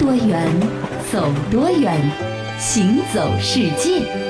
多远，走多远，行走世界。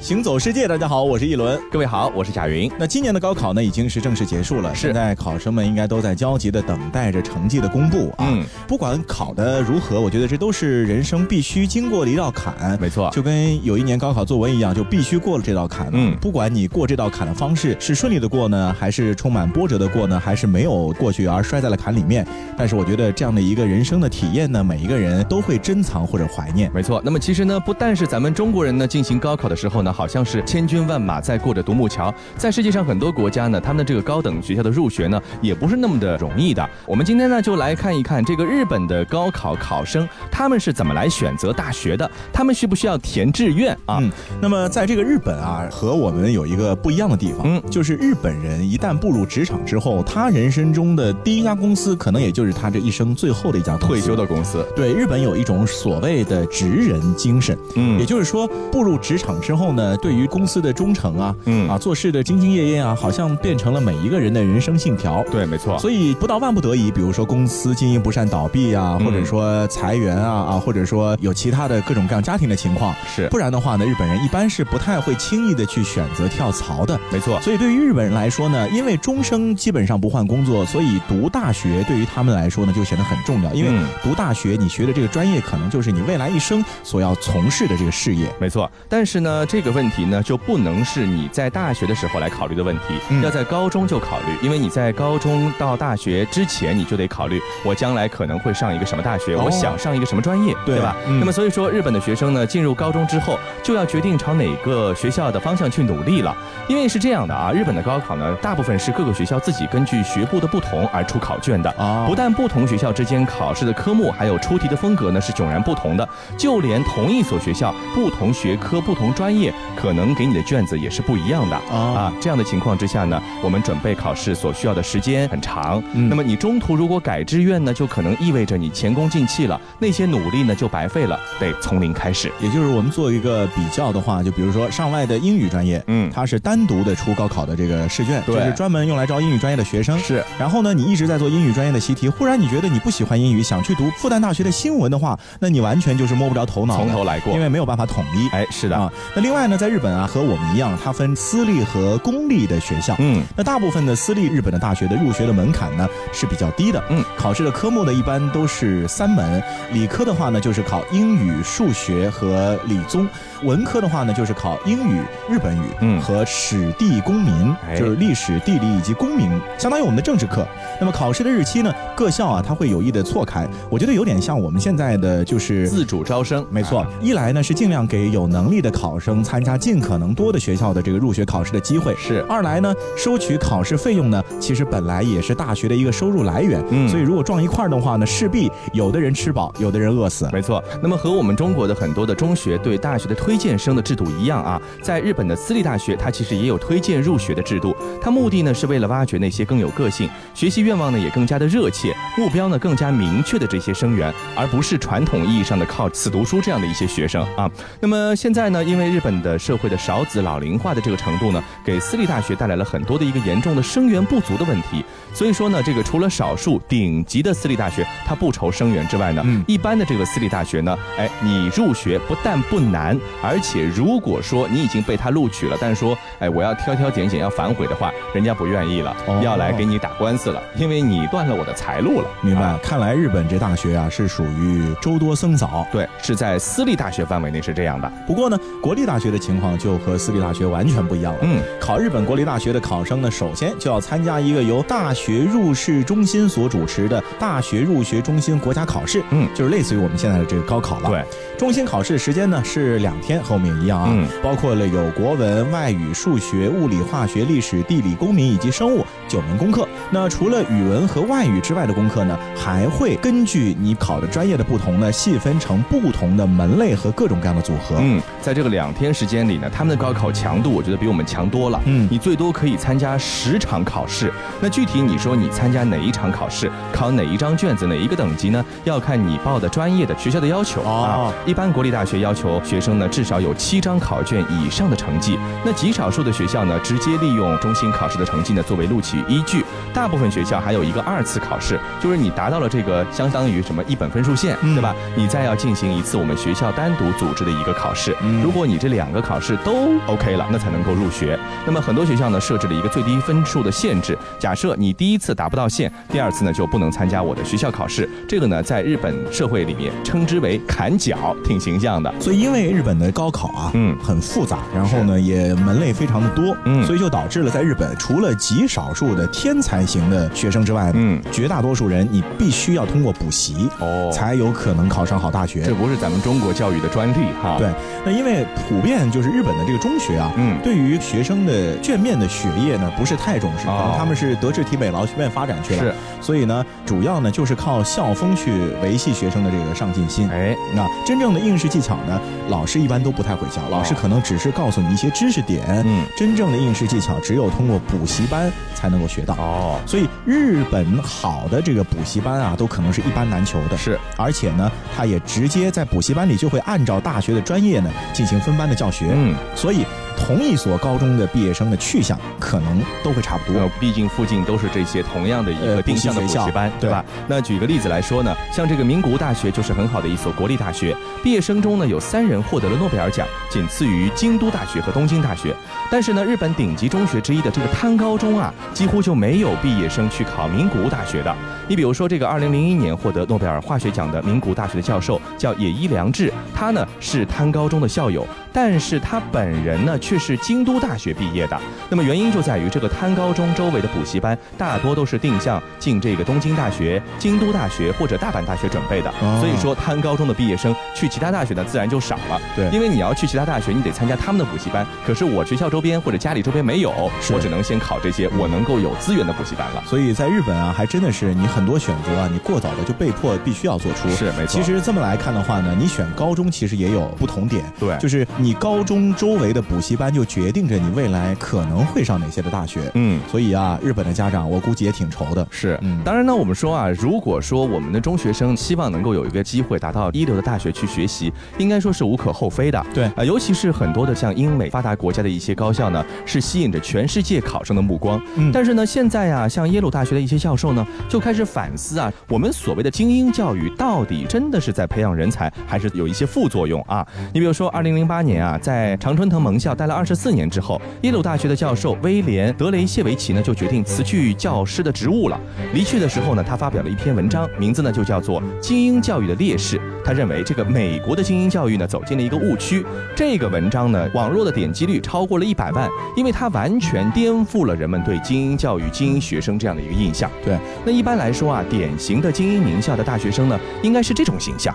行走世界，大家好，我是一轮。各位好，我是贾云。那今年的高考呢，已经是正式结束了，是现在考生们应该都在焦急的等待着成绩的公布啊。嗯，不管考的如何，我觉得这都是人生必须经过的一道坎。没错就跟有一年高考作文一样，就必须过了这道坎。嗯不管你过这道坎的方式是顺利的过呢，还是充满波折的过呢，还是没有过去而摔在了坎里面，但是我觉得这样的一个人生的体验呢，每一个人都会珍藏或者怀念。没错。那么其实呢，不但是咱们中国人呢进行高考的时候呢，好像是千军万马在过着独木桥，在世界上很多国家呢，他们的这个高等学校的入学呢，也不是那么的容易的。我们今天呢，就来看一看这个日本的高考考生，他们是怎么来选择大学的，他们需不需要填志愿啊？嗯，那么在这个日本啊，和我们有一个不一样的地方，嗯就是日本人一旦步入职场之后，他人生中的第一家公司，可能也就是他这一生最后的一家退休的公司，对，日本有一种所谓的职人精神，嗯也就是说，步入职场之后呢，对于公司的忠诚啊，嗯啊，做事的兢兢业业啊，好像变成了每一个人的人生信条。对，没错。所以不到万不得已，比如说公司经营不善倒闭啊，嗯或者说裁员啊啊，或者说有其他的各种各样家庭的情况，是不然的话呢，日本人一般是不太会轻易的去选择跳槽的。没错。所以对于日本人来说呢，因为终生基本上不换工作，所以读大学对于他们来说呢就显得很重要。因为嗯读大学，你学的这个专业可能就是你未来一生所要从事的这个事业。没错，但是呢，这个问题呢就不能是你在大学的时候来考虑的问题，嗯。要在高中就考虑，因为你在高中到大学之前，你就得考虑我将来可能会上一个什么大学，哦。我想上一个什么专业，对。吧？嗯。那么所以说，日本的学生呢进入高中之后，就要决定朝哪个学校的方向去努力了，因为是这样的啊，日本的高考呢，大部分是各个学校自己根据学部的不同而出考卷的。啊不但不同学校之间考试的科目还有出题的风格呢是迥然不同的，就连同一所学校不同学科、不同专业，可能给你的卷子也是不一样的啊啊。这样的情况之下呢，我们准备考试所需要的时间很长。嗯那么你中途如果改志愿呢，就可能意味着你前功尽弃了，那些努力呢就白费了，得从零开始。也就是我们做一个比较的话，就比如说上外的英语专业，嗯它是单独的出高考的这个试卷，对就是专门用来招英语专业的学生。是然后呢，你一直在做英语专业的习题，忽然你觉得你不喜欢英语，想去读复旦大学的新闻的话，那你完全就是摸不着头脑，从头来过因为没有办法统一。哎，是的，啊，那另外呢，在日本啊，和我们一样，它分私立和公立的学校。嗯，那大部分的私立日本的大学的入学的门槛呢是比较低的，嗯，考试的科目呢一般都是三门，理科的话呢就是考英语、数学和理综，文科的话呢就是考英语、日本语，嗯和史地公民，哎就是历史、地理以及公民，相当于我们的政治课。那么考试的日期呢，各校啊它会有意的错开，我觉得有点像我们现在的就是自主招生，没错，一来呢是尽量给有能力的考生参加尽可能多的学校的这个入学考试的机会，是二来呢收取考试费用呢，其实本来也是大学的一个收入来源，嗯所以如果撞一块儿的话呢，势必有的人吃饱，有的人饿死。没错，那么和我们中国的很多的中学对大学的推荐生的制度一样啊，在日本的私立大学，它其实也有推荐入学的制度。它目的呢是为了挖掘那些更有个性、学习愿望呢也更加的热切、目标呢更加明确的这些生源，而不是传统意义上的靠死读书这样的一些学生啊。那么现在呢，因为日本的社会的少子老龄化的这个程度呢，给私立大学带来了很多的一个严重的生源不足的问题。所以说呢，这个除了少数顶级的私立大学它不愁生源之外呢，嗯一般的这个私立大学呢，哎，你入学不但不难，而且如果说你已经被他录取了，但是说，哎，我要挑挑拣拣要反悔的话，人家不愿意了，哦要来给你打官司了，因为你断了我的财路了。明白？啊看来日本这大学啊是属于周多僧少。对，是在私立大学范围内是这样的。不过呢，国立大学的情况就和私立大学完全不一样了。嗯，考日本国立大学的考生呢，首先就要参加一个由大学入试中心所主持的大学入学中心国家考试。嗯就是类似于我们现在的这个高考了。对，中心考试时间呢是两天，和我们也一样啊，嗯包括了有国文、外语、数学、物理、化学、历史、地理、公民以及生物九门功课。那除了语文和外语之外的功课呢，还会根据你考的专业的不同呢，细分成不同的门类和各种各样的组合。嗯，在这个两天时间里呢，他们的高考强度我觉得比我们强多了。嗯你最多可以参加十场考试。那具体你说你参加哪一场考试，考哪一张卷子，哪一个等级呢？要看你报的专业的学校的要求哦啊。一般国立大学要求学生呢至少有七张考卷以上的成绩。那极少数的学校呢，直接利用中心考试的成绩呢作为录取依据。大部分学校还有一个二次考试，就是你达到了这个相当于什么一本分数线，嗯对吧？你再要进行一次我们学校单独组织的一个考试。嗯如果你这两个考试都 OK 了，那才能够入学。那么很多学校呢设置了一个最低分数的限制，假设你第一次达不到线，第二次呢就不能参加我的学校考试。这个呢在日本社会里面称之为砍脚，挺形象的。所以，因为日本的高考啊，嗯很复杂，然后呢，也门类非常的多，嗯所以就导致了在日本，除了极少数的天才型的学生之外，嗯绝大多数人你必须要通过补习，哦才有可能考上好大学这。不是咱们中国教育的专利哈。对，那因为普遍就是日本的这个中学啊，嗯对于学生的卷面的学业呢不是太重视，可哦能他们是德智体美劳全面发展去了，是，所以呢，主要呢就是靠校风去维系学生的这个上进心。哎，那真正的应试技巧呢，老师一般都不太会教，老师可能只是告诉你一些知识点。嗯，真正的应试技巧只有通过补习班才能够学到。哦，所以日本好的这个补习班啊，都可能是一般难求的。是，而且呢，他也直接在补习班里就会按照大学的专业呢进行分班的教学。嗯，所以同一所高中的毕业生的去向可能都会差不多。呃，毕竟附近都是这些同样的一个呃定向的补习班，对吧？那举个例子来说呢，像这个名古屋大学就是很好的一所国立大学，毕业生中呢有三人获得了诺贝尔奖，仅次于京都大学和东京大学。但是呢，日本顶级中学之一的这个滩高中啊，几乎就没有毕业生去考名古屋大学的。你比如说，这个2001年获得诺贝尔化学奖的名古屋大学的教授叫野一良治，他呢是滩高中的校友，但是他本人呢却是京都大学毕业的。那么原因就在于这个滩高中周围的补习班大多都是定向进这个东京大学、京都大学或者大阪大学准备的，哦所以说滩高中的毕业生去其他大学呢自然就少了。对因为你要去其他大学，你得参加他们的补习班，可是我学校周边或者家里周边没有，我只能先考这些我能够有资源的补习班了。所以在日本啊，还真的是你很多选择啊，你过早的就被迫必须要做出。是没错其实这么来看的话呢，你选高中其实也有不同点。对就是你高中周围的补习班就决定着你未来可能会上哪些的大学。嗯。所以啊，日本的家长我估计也挺愁的。是，嗯当然呢，我们说啊，如果说我们的中学生希望能够有一个机会达到一流的大学去学习，应该说是无可厚非的。对啊、尤其是很多的像英美发达国家的一些高校呢，是吸引着全世界考生的目光。嗯但是呢，现在啊，像耶鲁大学的一些教授呢，就开始反思啊，我们所谓的精英教育到底真的是在培养人才，还是有一些副作用啊？你比如说，二零零八年啊，在常春藤盟校待了二十四年之后，耶鲁大学的教授威廉·德雷谢维奇呢，就决定辞去教师的职务了。离去的时候呢，他发表了一篇文章，名字呢就叫做《精英教育的劣势》。他认为这个美国的精英教育呢走进了一个误区。这个文章呢，网络的点击率超过了一百万，因为它完全颠覆了人们对精英教育、精英学生这样的一个印象。对，那一般来说啊，典型的精英名校的大学生呢，应该是这种形象。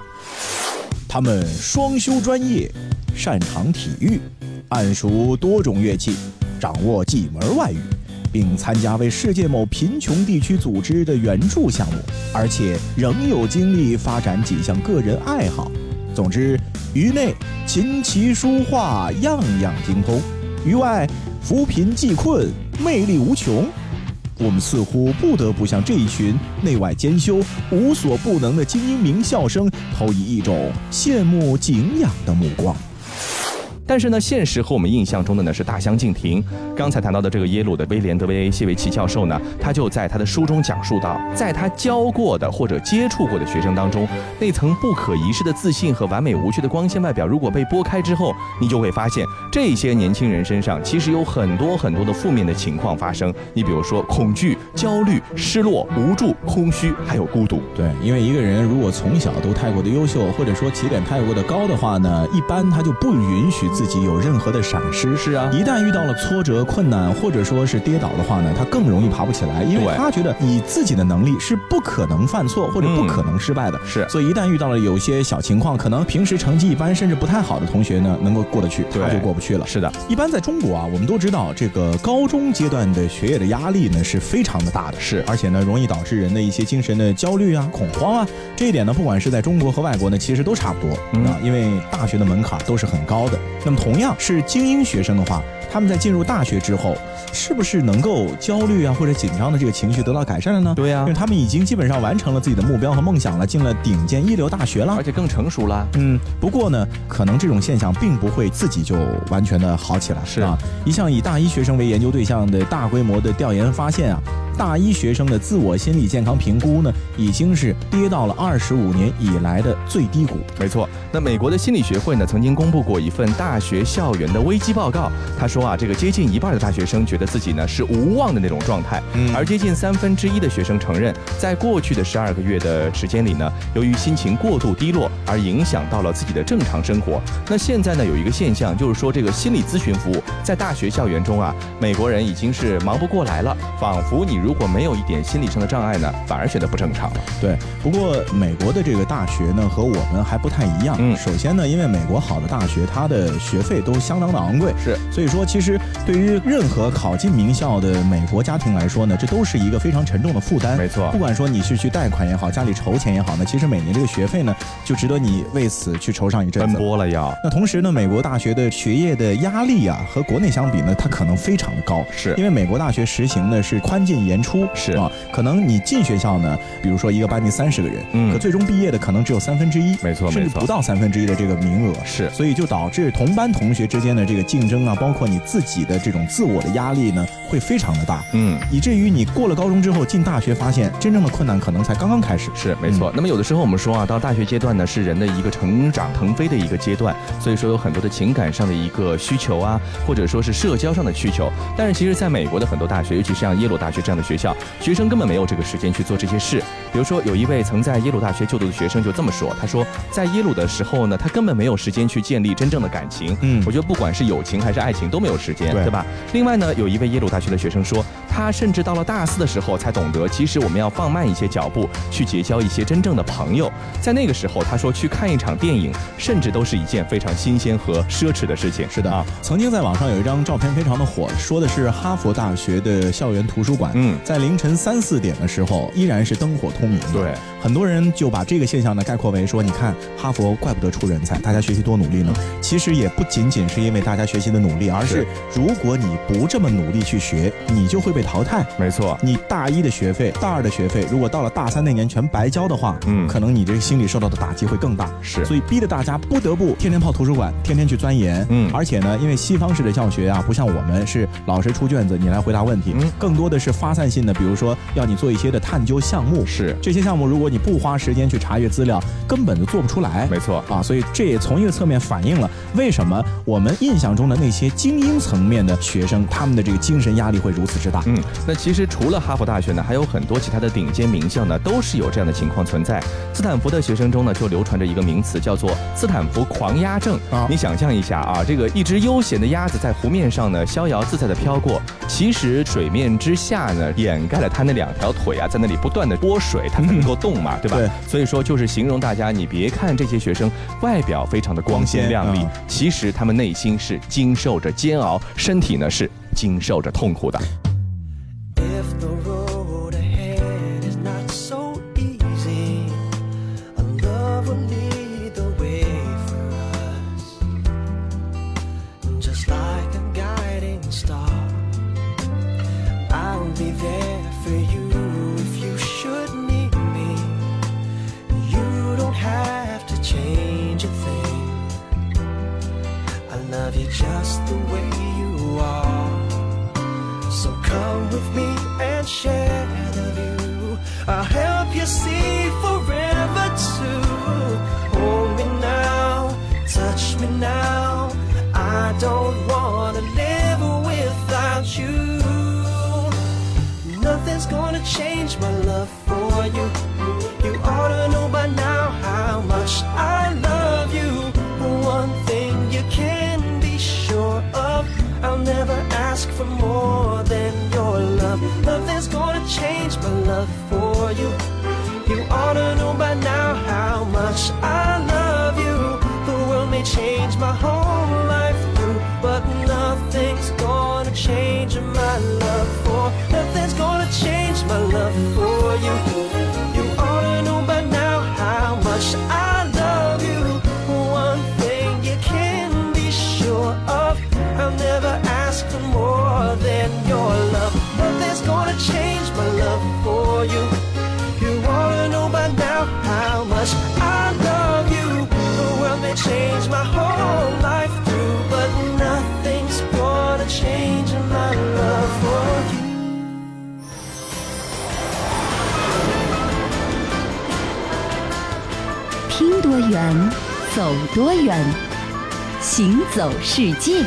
他们双修专业，擅长体育，谙熟多种乐器，掌握几门外语，并参加为世界某贫穷地区组织的援助项目，而且仍有精力发展几项个人爱好。总之，于内琴棋书画样样精通，于外扶贫济困，魅力无穷。我们似乎不得不向这一群内外兼修、无所不能的精英名校生投以一种羡慕、敬仰的目光。但是呢，现实和我们印象中的呢是大相径庭。刚才谈到的这个耶鲁的威廉·德维谢维奇教授呢，他就在他的书中讲述到，在他教过的或者接触过的学生当中，那层不可一世的自信和完美无缺的光鲜外表，如果被剥开之后，你就会发现这些年轻人身上其实有很多很多的负面的情况发生。你比如说恐惧、焦虑、失落、无助、空虚，还有孤独。对，因为一个人如果从小都太过的优秀，或者说起点太过的高的话呢，一般他就不允许自己有任何的闪失。是啊一旦遇到了挫折、困难，或者说是跌倒的话呢，他更容易爬不起来，因为他觉得以自己的能力是不可能犯错或者不可能失败的。是所以一旦遇到了有些小情况，可能平时成绩一般甚至不太好的同学呢，能够过得去，他就过不去了。是的，一般在中国啊，我们都知道这个高中阶段的学业的压力呢是非常的大的，是而且呢容易导致人的一些精神的焦虑啊、恐慌啊。这一点呢，不管是在中国和外国呢，其实都差不多嗯啊，因为大学的门槛都是很高的。那么同样是精英学生的话，他们在进入大学之后，是不是能够焦虑啊或者紧张的这个情绪得到改善了呢？对呀因为他们已经基本上完成了自己的目标和梦想了，进了顶尖一流大学了而。且更成熟了。嗯，不过呢，可能这种现象并不会自己就完全的好起来，是啊。一项以大一学生为研究对象的大规模的调研发现啊，大一学生的自我心理健康评估呢，已经是跌到了二十五年以来的最低谷。没错，那美国的心理学会呢，曾经公布过一份大学校园的危机报告。他说啊，这个接近一半的大学生觉得自己呢是无望的那种状态，嗯而接近三分之一的学生承认，在过去的十二个月的时间里呢，由于心情过度低落而影响到了自己的正常生活。那现在呢，有一个现象，就是说这个心理咨询服务在大学校园中啊，美国人已经是忙不过来了，仿佛你如果没有一点心理上的障碍呢，反而觉得不正常了。对，不过美国的这个大学呢和我们还不太一样。嗯首先呢，因为美国好的大学，它的学费都相当的昂贵，是，所以说其实对于任何考进名校的美国家庭来说呢，这都是一个非常沉重的负担。没错不管说你是去贷款也好，家里筹钱也好呢，其实每年这个学费呢，就值得你为此去筹上一阵子奔子。波了要。那同时呢，美国大学的学业的压力啊，和国内相比呢，它可能非常的高。是因为美国大学实行的是宽进严出，是啊，可能你进学校呢，比如说一个班级三十个人，嗯可最终毕业的可能只有三分之一，没错没错甚至不到三分之一的这个名额，是所以就导致同班同学之间的这个竞争啊，包括你自己的这种自我的压力呢，会非常的大，嗯。以至于你过了高中之后进大学，发现真正的困难可能才刚刚开始。是没错。那么有的时候我们说啊，到大学阶段呢，是人的一个成长腾飞的一个阶段，所以说有很多的情感上的一个需求啊，或者说是社交上的需求。但是其实在美国的很多大学，尤其是像耶鲁大学这样的学校，学生根本没有这个时间去做这些事。比如说有一位曾在耶鲁大学就读的学生就这么说，他说在耶鲁的时候呢，他根本没有时间去建立真正的感情。嗯我觉得不管是友情还是爱情都没有时间，对对吧？另外呢，有一位耶鲁大学的学生说，他甚至到了大四的时候才懂得，其实我们要放慢一些脚步，去结交一些真正的朋友。在那个时候，他说去看一场电影，甚至都是一件非常新鲜和奢侈的事情。是的啊，曾经在网上有一张照片非常的火，说的是哈佛大学的校园图书馆，嗯在凌晨三四点的时候依然是灯火通明的。对，很多人就把这个现象呢概括为说，你看哈佛怪不得出人才，大家学习多努力呢。其实也不仅仅是因为大家学习的努力，而是是如果你不这么努力去学，你就会被淘汰。没错。你大一的学费、大二的学费，如果到了大三那年全白交的话，嗯可能你这个心里受到的打击会更大。是所以逼得大家不得不天天泡图书馆，天天去钻研。嗯而且呢，因为西方式的教学啊，不像我们是老师出卷子，你来回答问题，嗯更多的是发散性的，比如说要你做一些的探究项目。是这些项目，如果你不花时间去查阅资料，根本就做不出来。没错。啊，所以这也从一个侧面反映了为什么我们印象中的那些精英层面的学生，他们的这个精神压力会如此之大。嗯，那其实除了哈佛大学呢，还有很多其他的顶尖名校呢，都是有这样的情况存在。斯坦福的学生中呢，就流传着一个名词，叫做斯坦福狂鸭症。啊你想象一下啊，这个一只悠闲的鸭子在湖面上呢，逍遥自在的飘过，其实水面之下呢，掩盖了它那两条腿啊，在那里不断的拨水，它才能够动嘛，对吧？对所以说就是形容大家，你别看这些学生外表非常的光鲜亮丽，嗯其实他们内心是经受着煎熬，身体呢是经受着痛苦的。Share the view. I'll help you see you. You ought to know by now how much I love you. The world may change my whole change my whole life through, but nothing's gonna change my love for you. 听多远，走多远，行走世界。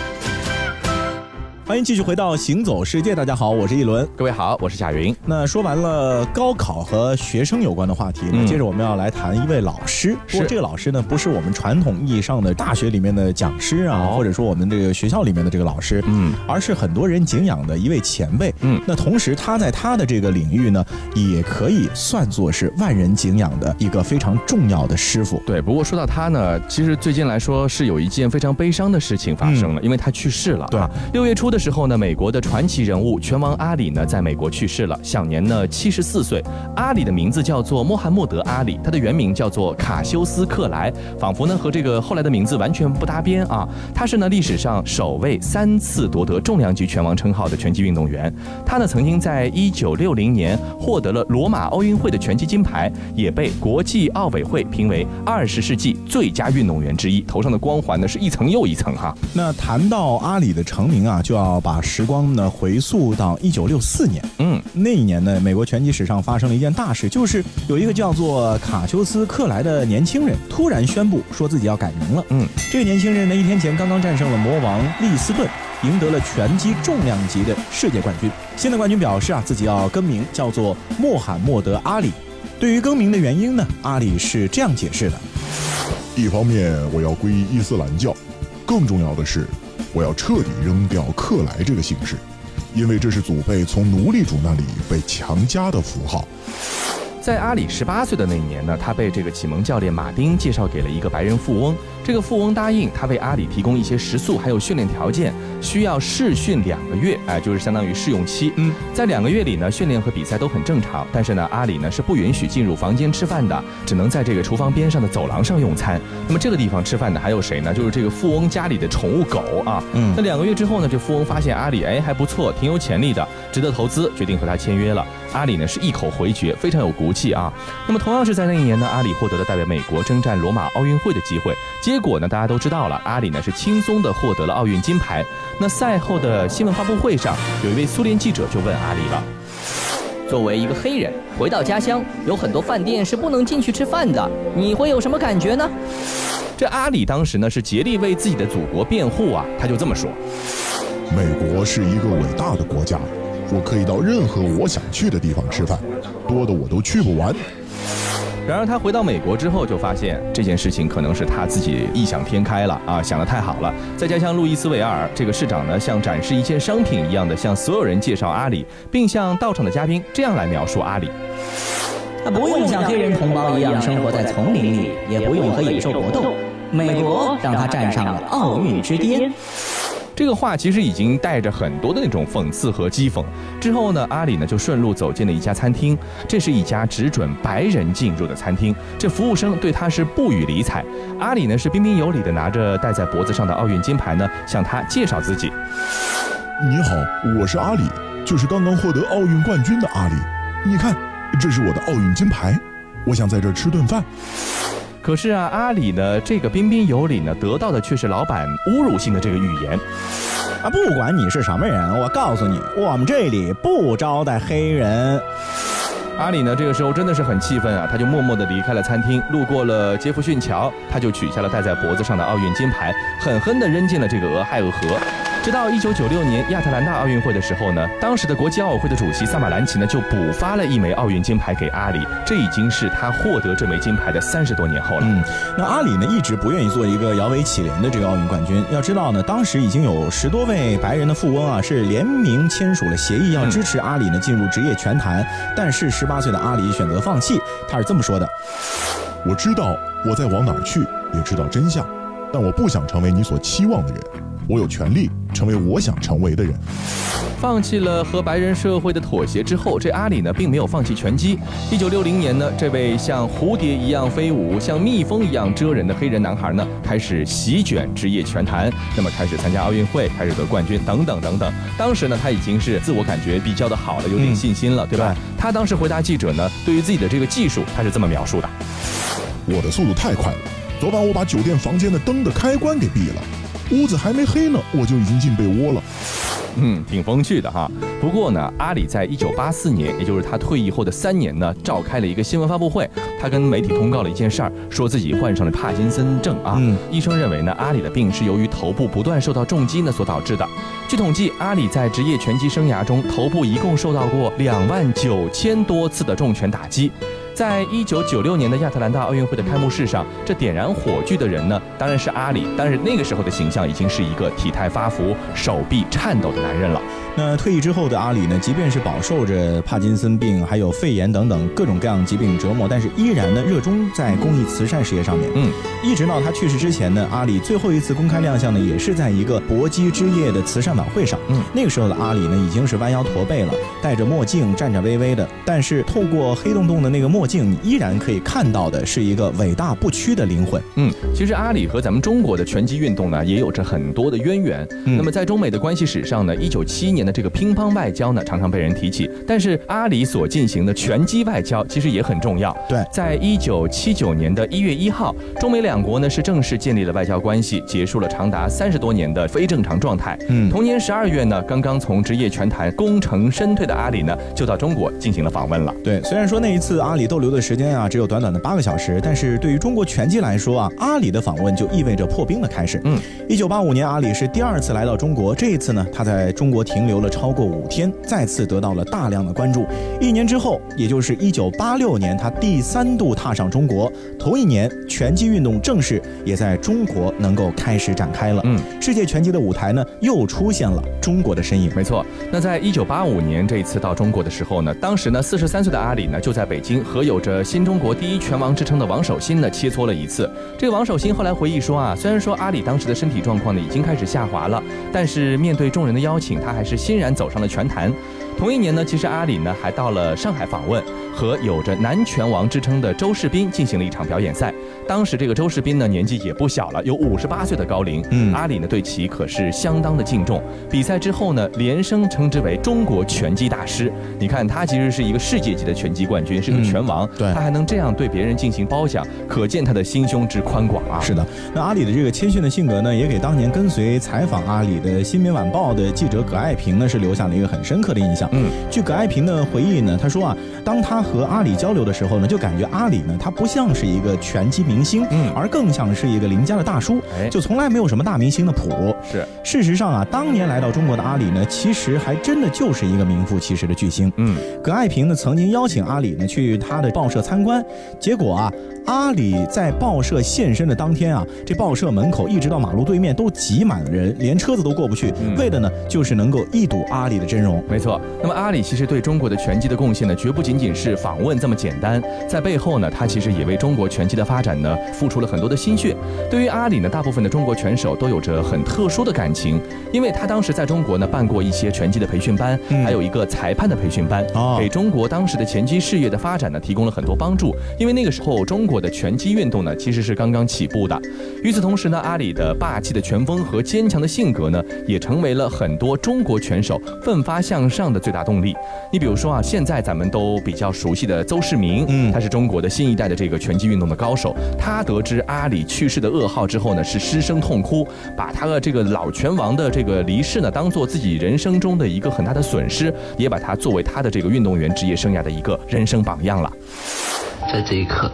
欢迎继续回到《行走世界》，大家好，我是一轮。各位好，我是贾云。那说完了高考和学生有关的话题，那嗯接着我们要来谈一位老师。不过这个老师呢，不是我们传统意义上的大学里面的讲师啊，哦或者说我们这个学校里面的这个老师，嗯，而是很多人敬仰的一位前辈。嗯那同时他在他的这个领域呢，也可以算作是万人敬仰的一个非常重要的师傅。对，不过说到他呢，其实最近来说是有一件非常悲伤的事情发生了，因为他去世了。对啊，六月初的时候呢，美国的传奇人物拳王阿里呢，在美国去世了，享年呢七十四岁。阿里的名字叫做穆罕默德·阿里，他的原名叫做卡修斯·克莱，仿佛呢和这个后来的名字完全不搭边啊。他是呢历史上首位三次夺得重量级拳王称号的拳击运动员。他呢曾经在一九六零年获得了罗马奥运会的拳击金牌，也被国际奥委会评为二十世纪最佳运动员之一，头上的光环呢是一层又一层哈。那谈到阿里的成名啊，就要把时光呢回溯到一九六四年。嗯，那一年呢，美国拳击史上发生了一件大事，就是有一个叫做卡修斯·克莱的年轻人突然宣布说自己要改名了。嗯，这个年轻人呢，一天前刚刚战胜了魔王利斯顿，赢得了拳击重量级的世界冠军。新的冠军表示啊，自己要更名，叫做穆罕默德·阿里。对于更名的原因呢，阿里是这样解释的。一方面我要皈依伊斯兰教，更重要的是，我要彻底扔掉克莱这个姓氏，因为这是祖辈从奴隶主那里被强加的符号。在阿里十八岁的那一年呢，他被这个启蒙教练马丁介绍给了一个白人富翁。这个富翁答应他为阿里提供一些食宿，还有训练条件，需要试训两个月，哎，就是相当于试用期。嗯，在两个月里呢，训练和比赛都很正常，但是呢，阿里呢是不允许进入房间吃饭的，只能在这个厨房边上的走廊上用餐。那么这个地方吃饭的还有谁呢？就是这个富翁家里的宠物狗啊。嗯那两个月之后呢，这富翁发现阿里哎还不错，挺有潜力的，值得投资，决定和他签约了。阿里呢是一口回绝，非常有骨气啊。那么同样是在那一年呢，阿里获得了代表美国征战罗马奥运会的机会。结果呢，大家都知道了，阿里呢是轻松的获得了奥运金牌。那赛后的新闻发布会上，有一位苏联记者就问阿里了。作为一个黑人，回到家乡，有很多饭店是不能进去吃饭的，你会有什么感觉呢？这阿里当时呢是竭力为自己的祖国辩护啊，他就这么说。美国是一个伟大的国家，我可以到任何我想去的地方吃饭，多的我都去不完。然而他回到美国之后，就发现这件事情可能是他自己异想天开了啊，想得太好了。再加上路易斯维尔，这个市长呢，像展示一件商品一样的向所有人介绍阿里，并向到场的嘉宾这样来描述阿里。他不用像黑人同胞一样生活在丛林里，也不用和野兽搏斗。美国让他站上了奥运之巅。这个话其实已经带着很多的那种讽刺和讥讽。之后呢，阿里呢就顺路走进了一家餐厅，这是一家只准白人进入的餐厅。这服务生对他是不予理睬。阿里呢是彬彬有礼的拿着戴在脖子上的奥运金牌呢，向他介绍自己。你好，我是阿里，就是刚刚获得奥运冠军的阿里。你看，这是我的奥运金牌，我想在这吃顿饭。可是啊，阿里呢这个彬彬有礼呢，得到的却是老板侮辱性的这个语言。啊，不管你是什么人，我告诉你，我们这里不招待黑人。阿里呢，这个时候真的是很气愤啊，他就默默地离开了餐厅，路过了杰弗逊桥，他就取下了戴在脖子上的奥运金牌，狠狠地扔进了这个俄亥俄河。直到一九九六年亚特兰大奥运会的时候呢，当时的国际奥委会的主席萨马兰奇呢就补发了一枚奥运金牌给阿里，这已经是他获得这枚金牌的三十多年后了。嗯，那阿里呢一直不愿意做一个摇尾乞怜的这个奥运冠军。要知道呢，当时已经有十多位白人的富翁啊是联名签署了协议，要支持阿里呢进入职业拳坛。但是十八岁的阿里选择放弃，他是这么说的：我知道我在往哪儿去，也知道真相，但我不想成为你所期望的人。我有权利成为我想成为的人。放弃了和白人社会的妥协之后，这阿里呢并没有放弃拳击。一九六零年呢，这位像蝴蝶一样飞舞、像蜜蜂一样蜇人的黑人男孩呢，开始席卷职业拳坛，那么开始参加奥运会，开始得冠军等等等等。当时呢，他已经是自我感觉比较的好了，有点嗯信心了，对吧？他当时回答记者呢，对于自己的这个技术，他是这么描述的。我的速度太快了，昨晚我把酒店房间的灯的开关给闭了，屋子还没黑呢，我就已经进被窝了。嗯，挺风趣的哈。不过呢，阿里在一九八四年，也就是他退役后的三年呢，召开了一个新闻发布会，他跟媒体通告了一件事儿，说自己患上了帕金森症啊。嗯医生认为呢，阿里的病是由于头部不断受到重击呢所导致的。据统计，阿里在职业拳击生涯中，头部一共受到过两万九千多次的重拳打击。在一九九六年的亚特兰大奥运会的开幕式上，这点燃火炬的人呢，当然是阿里，但是那个时候的形象已经是一个体态发福、手臂颤抖的男人了。那退役之后的阿里呢，即便是饱受着帕金森病、还有肺炎等等各种各样疾病折磨，但是依然呢热衷在公益慈善事业上面。嗯，一直到他去世之前呢，阿里最后一次公开亮相呢，也是在一个搏击之夜的慈善晚会上。嗯，那个时候的阿里呢，已经是弯腰驼背了，戴着墨镜，颤颤巍巍的。但是透过黑洞洞的那个墨镜，你依然可以看到的是一个伟大不屈的灵魂。嗯，其实阿里和咱们中国的拳击运动呢，也有着很多的渊源。嗯那么在中美的关系史上呢，一九七一年的这个乒乓外交呢，常常被人提起。但是阿里所进行的拳击外交其实也很重要。对在一九七九年的一月一号，中美两国呢是正式建立了外交关系，结束了长达三十多年的非正常状态。嗯同年十二月呢，刚刚从职业拳坛功成身退的阿里呢，就到中国进行了访问了。对，虽然说那一次阿里逗留的时间啊只有短短的八个小时，但是对于中国拳击来说啊，阿里的访问就意味着破冰的开始。嗯，一九八五年阿里是第二次来到中国，这一次呢，他在中国停留了超过五天，再次得到了大量的关注。一年之后，也就是一九八六年，他第三度踏上中国，同一年拳击运动正式也在中国能够开始展开了。嗯，世界拳击的舞台呢，又出现了中国的身影。没错，那在一九八五年这一次到中国的时候呢，当时呢四十三岁的阿里呢就在北京和和有着新中国第一拳王之称的王守新呢切磋了一次。这个王守新后来回忆说啊，虽然说阿里当时的身体状况呢已经开始下滑了，但是面对众人的邀请，他还是欣然走上了拳坛。同一年呢，其实阿里呢还到了上海访问，和有着南拳王之称的周世斌进行了一场表演赛。当时这个周世斌呢年纪也不小了，有五十八岁的高龄。嗯阿里呢对其可是相当的敬重。比赛之后呢，连声称之为中国拳击大师。你看他其实是一个世界级的拳击冠军，是个嗯拳王，对他还能这样对别人进行褒奖，可见他的心胸之宽广啊。是的，那阿里的这个谦逊的性格呢，也给当年跟随采访阿里的《新民晚报》的记者葛爱萍呢，是留下了一个很深刻的印象。嗯，据葛爱萍的回忆呢，他说啊，当他和阿里交流的时候呢，就感觉阿里呢，他不像是一个拳击明星，嗯而更像是一个邻家的大叔，哎就从来没有什么大明星的谱。是，事实上啊，当年来到中国的阿里呢，其实还真的就是一个名副其实的巨星。嗯，葛爱萍呢曾经邀请阿里呢去他的报社参观，结果啊，阿里在报社现身的当天啊，这报社门口一直到马路对面都挤满了人，连车子都过不去，嗯为的呢就是能够一睹阿里的真容。没错，那么阿里其实对中国的拳击的贡献呢，绝不仅仅是访问这么简单，在背后呢，他其实也为中国拳击的发展呢付出了很多的心血。对于阿里呢，大部分的中国拳手都有着很特殊的感情，因为他当时在中国呢办过一些拳击的培训班，嗯还有一个裁判的培训班，哦给中国当时的拳击事业的发展呢提供了很多帮助。因为那个时候中国的拳击运动呢其实是刚刚起步的。与此同时呢，阿里的霸气的拳风和坚强的性格呢，也成为了很多中国拳手奋发向上的最大动力。你比如说啊，现在咱们都比较熟悉的邹市明，嗯他是中国的新一代的这个拳击运动的高手。他得知阿里去世的噩耗之后呢，是失声痛哭，把他的这个老拳王的这个离世呢，当做自己人生中的一个很大的损失，也把他作为他的这个运动员职业生涯的一个人生榜样了。在这一刻，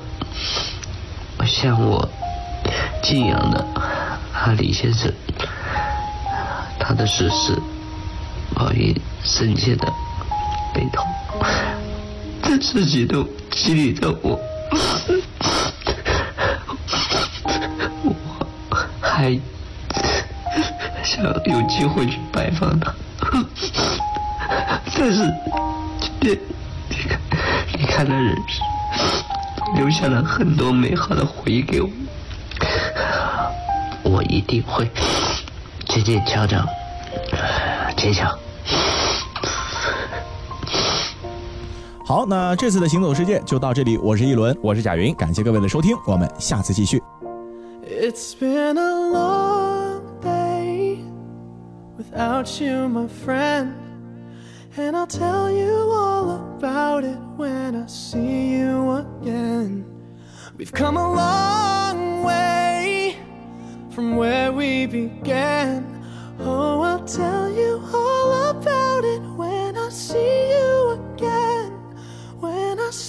我向我敬仰的阿里先生，他的逝世，报以深切的悲痛。他自己都激励着我，我还想有机会去拜访他，但是今天离开离开了人世。留下了很多美好的回忆给我。我一定会坚坚强强，坚强。好，那这次的行走世界就到这里，我是一轮，我是贾云，感谢各位的收听，我们下次继续。It's been a long day without you, my friend. And I'll tell you all about it when I see you again. We've come a long way from where we began. Oh, I'll tell you all about it when I see you